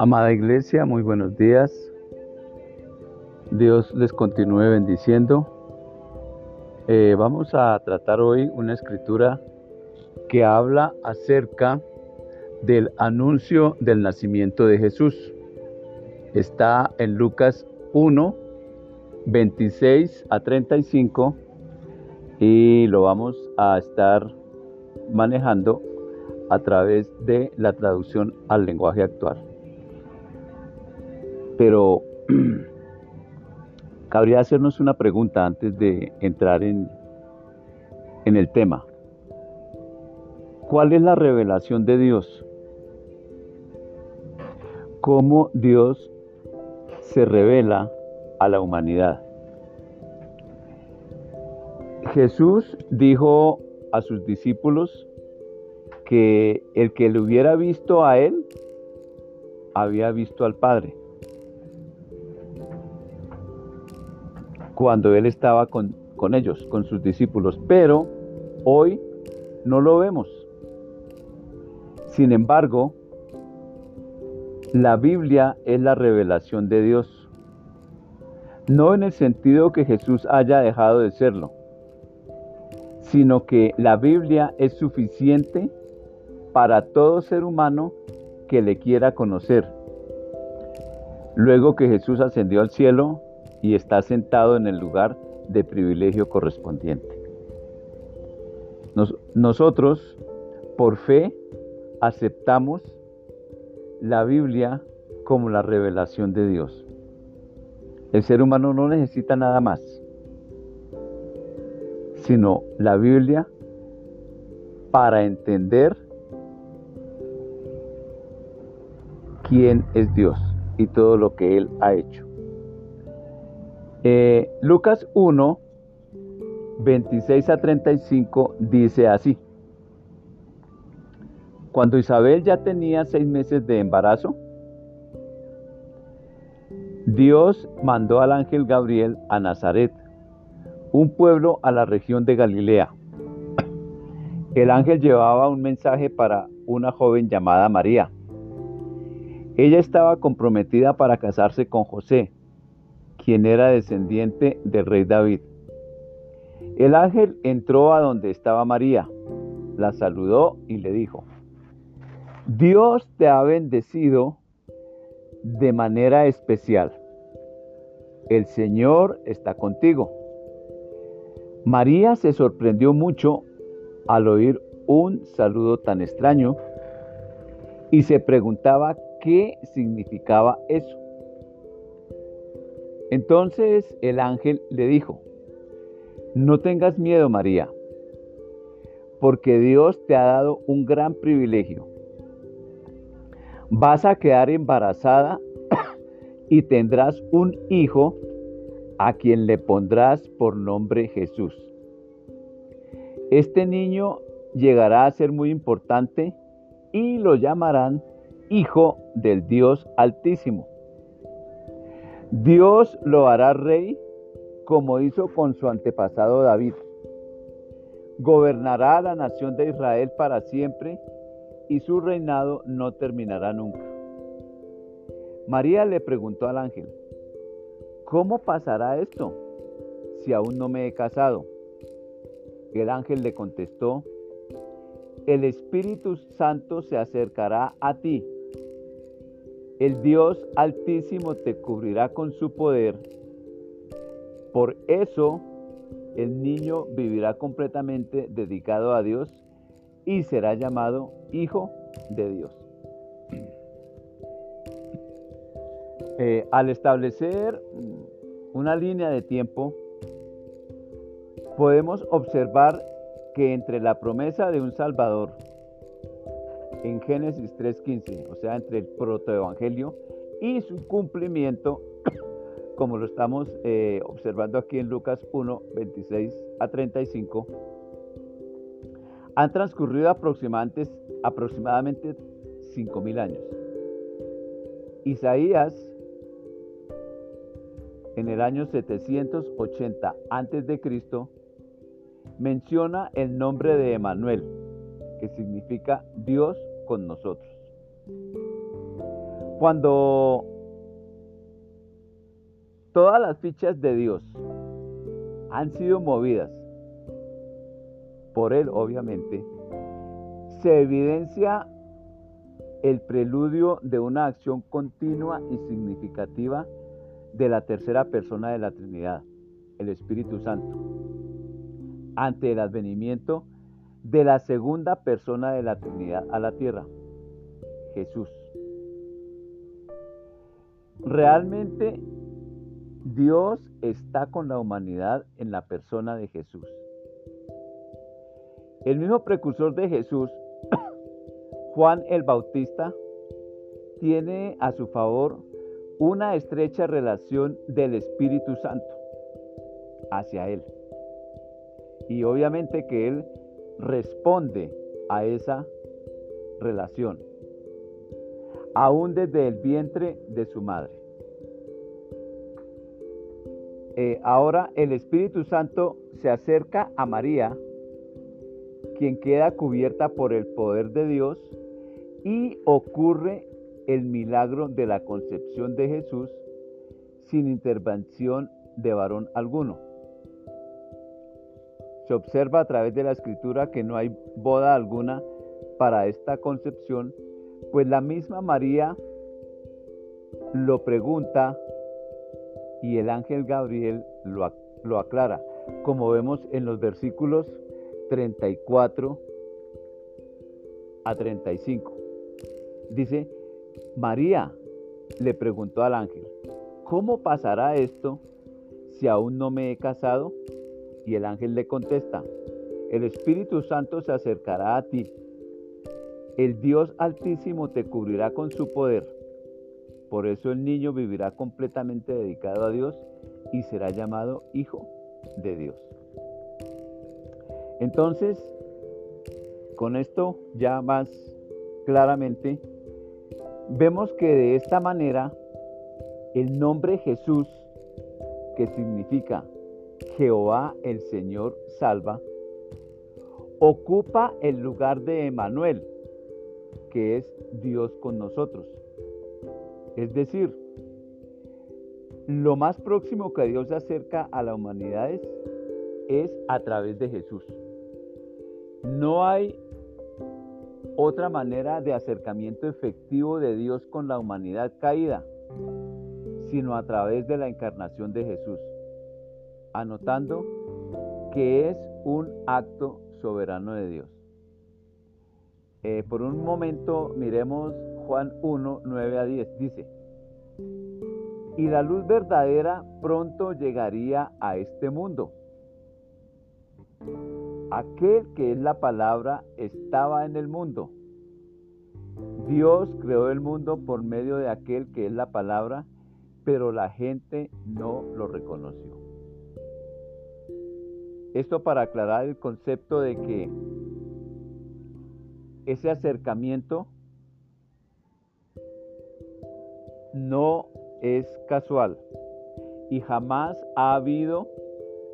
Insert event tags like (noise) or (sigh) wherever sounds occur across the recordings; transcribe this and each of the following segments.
Amada Iglesia, muy buenos días. Dios les continúe bendiciendo. Eh, vamos a tratar hoy una escritura que habla acerca del anuncio del nacimiento de Jesús. Está en Lucas 1, 26 a 35 y lo vamos a estar manejando a través de la traducción al lenguaje actual. Pero (clears throat) cabría hacernos una pregunta antes de entrar en, en el tema. ¿Cuál es la revelación de Dios? ¿Cómo Dios se revela a la humanidad? Jesús dijo a sus discípulos que el que le hubiera visto a él había visto al Padre. Cuando Él estaba con, ellos, con sus discípulos, pero hoy no lo vemos. Sin embargo, la Biblia es la revelación de Dios. No en el sentido que Jesús haya dejado de serlo, sino que la Biblia es suficiente para todo ser humano que le quiera conocer. Luego que Jesús ascendió al cielo, y está sentado en el lugar de privilegio correspondiente. nosotros, por fe, aceptamos la Biblia como la revelación de Dios. El ser humano no necesita nada más, sino la Biblia para entender quién es Dios y todo lo que Él ha hecho. Eh, Lucas 1, 26 a 35 dice así. Cuando Isabel ya tenía seis meses de embarazo, Dios mandó al ángel Gabriel a Nazaret, un pueblo a la región de Galilea. El ángel llevaba un mensaje para una joven llamada María. Ella estaba comprometida para casarse con José, quien era descendiente del rey David. El ángel entró a donde estaba María, la saludó y le dijo, Dios te ha bendecido de manera especial. El Señor está contigo. María se sorprendió mucho al oír un saludo tan extraño y se preguntaba qué significaba eso. Entonces el ángel le dijo, no tengas miedo María, porque Dios te ha dado un gran privilegio. Vas a quedar embarazada (coughs) y tendrás un hijo a quien le pondrás por nombre Jesús. Este niño llegará a ser muy importante y lo llamarán Hijo del Dios Altísimo. Dios lo hará rey como hizo con su antepasado David. Gobernará la nación de Israel para siempre y su reinado no terminará nunca. María le preguntó al ángel, ¿cómo pasará esto si aún no me he casado? El ángel le contestó, el Espíritu Santo se acercará a ti el Dios Altísimo te cubrirá con su poder. Por eso el niño vivirá completamente dedicado a Dios y será llamado Hijo de Dios. (clears throat) Eh, al establecer una línea de tiempo, podemos observar que entre la promesa de un Salvador en Génesis 3.15, o sea, entre el protoevangelio y su cumplimiento, (coughs) como lo estamos eh, observando aquí en Lucas 1, 26 a 35, han transcurrido aproximadamente, aproximadamente 5.000 años. Isaías, en el año 780 a.C., menciona el nombre de Emanuel, que significa Dios con nosotros. Cuando todas las fichas de Dios han sido movidas por Él, obviamente, se evidencia el preludio de una acción continua y significativa de la tercera persona de la Trinidad, el Espíritu Santo, ante el advenimiento de la segunda persona de la Trinidad a la tierra, Jesús. Realmente Dios está con la humanidad en la persona de Jesús. El mismo precursor de Jesús, (coughs) Juan el Bautista, tiene a su favor una estrecha relación del Espíritu Santo hacia él. Y obviamente que él responde a esa relación, aún desde el vientre de su madre. Eh, ahora el Espíritu Santo se acerca a María, quien queda cubierta por el poder de Dios, y ocurre el milagro de la concepción de Jesús sin intervención de varón alguno. Se observa a través de la escritura que no hay boda alguna para esta concepción, pues la misma María lo pregunta y el ángel Gabriel lo, lo aclara, como vemos en los versículos 34 a 35. Dice, María le preguntó al ángel, ¿cómo pasará esto si aún no me he casado? Y el ángel le contesta, el Espíritu Santo se acercará a ti, el Dios Altísimo te cubrirá con su poder. Por eso el niño vivirá completamente dedicado a Dios y será llamado Hijo de Dios. Entonces, con esto ya más claramente, vemos que de esta manera el nombre Jesús, que significa Jehová el Señor salva, ocupa el lugar de Emanuel, que es Dios con nosotros. Es decir, lo más próximo que Dios acerca a la humanidad es, a través de Jesús. No hay otra manera de acercamiento efectivo de Dios con la humanidad caída, sino a través de la encarnación de Jesús anotando que es un acto soberano de Dios. Eh, por un momento miremos Juan 1, 9 a 10. Dice, y la luz verdadera pronto llegaría a este mundo. Aquel que es la palabra estaba en el mundo. Dios creó el mundo por medio de aquel que es la palabra, pero la gente no lo reconoció. Esto para aclarar el concepto de que ese acercamiento no es casual y jamás ha habido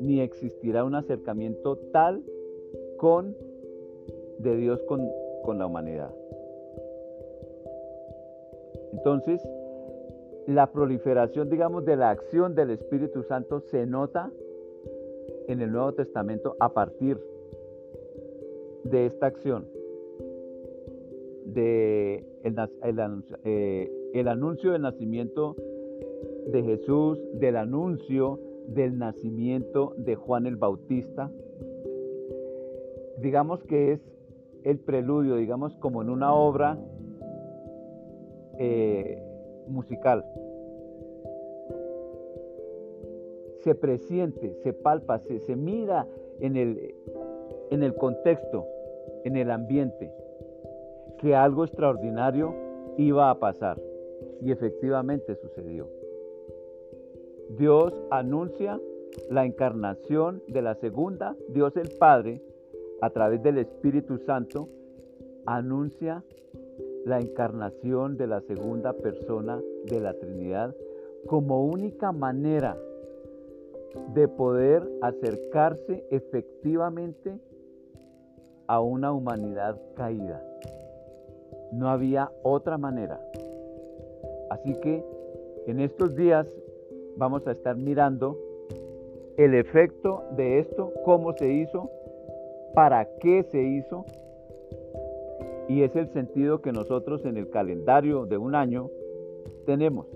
ni existirá un acercamiento tal con de Dios con, con la humanidad. Entonces, la proliferación, digamos, de la acción del Espíritu Santo se nota en el Nuevo Testamento a partir de esta acción, de el, eh, el anuncio del nacimiento de Jesús, del anuncio del nacimiento de Juan el Bautista. Digamos que es el preludio, digamos como en una obra eh, musical. Se presiente, se palpa, se, se mira en el, en el contexto, en el ambiente, que algo extraordinario iba a pasar. Y efectivamente sucedió. Dios anuncia la encarnación de la segunda, Dios el Padre, a través del Espíritu Santo, anuncia la encarnación de la segunda persona de la Trinidad como única manera de poder acercarse efectivamente a una humanidad caída. No había otra manera. Así que en estos días vamos a estar mirando el efecto de esto, cómo se hizo, para qué se hizo, y es el sentido que nosotros en el calendario de un año tenemos.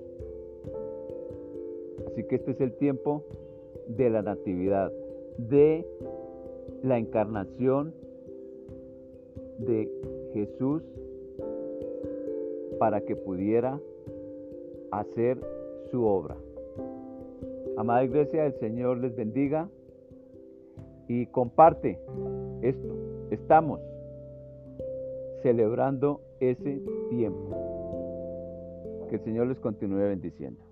Así que este es el tiempo de la natividad, de la encarnación de Jesús para que pudiera hacer su obra. Amada iglesia, el Señor les bendiga y comparte esto. Estamos celebrando ese tiempo. Que el Señor les continúe bendiciendo.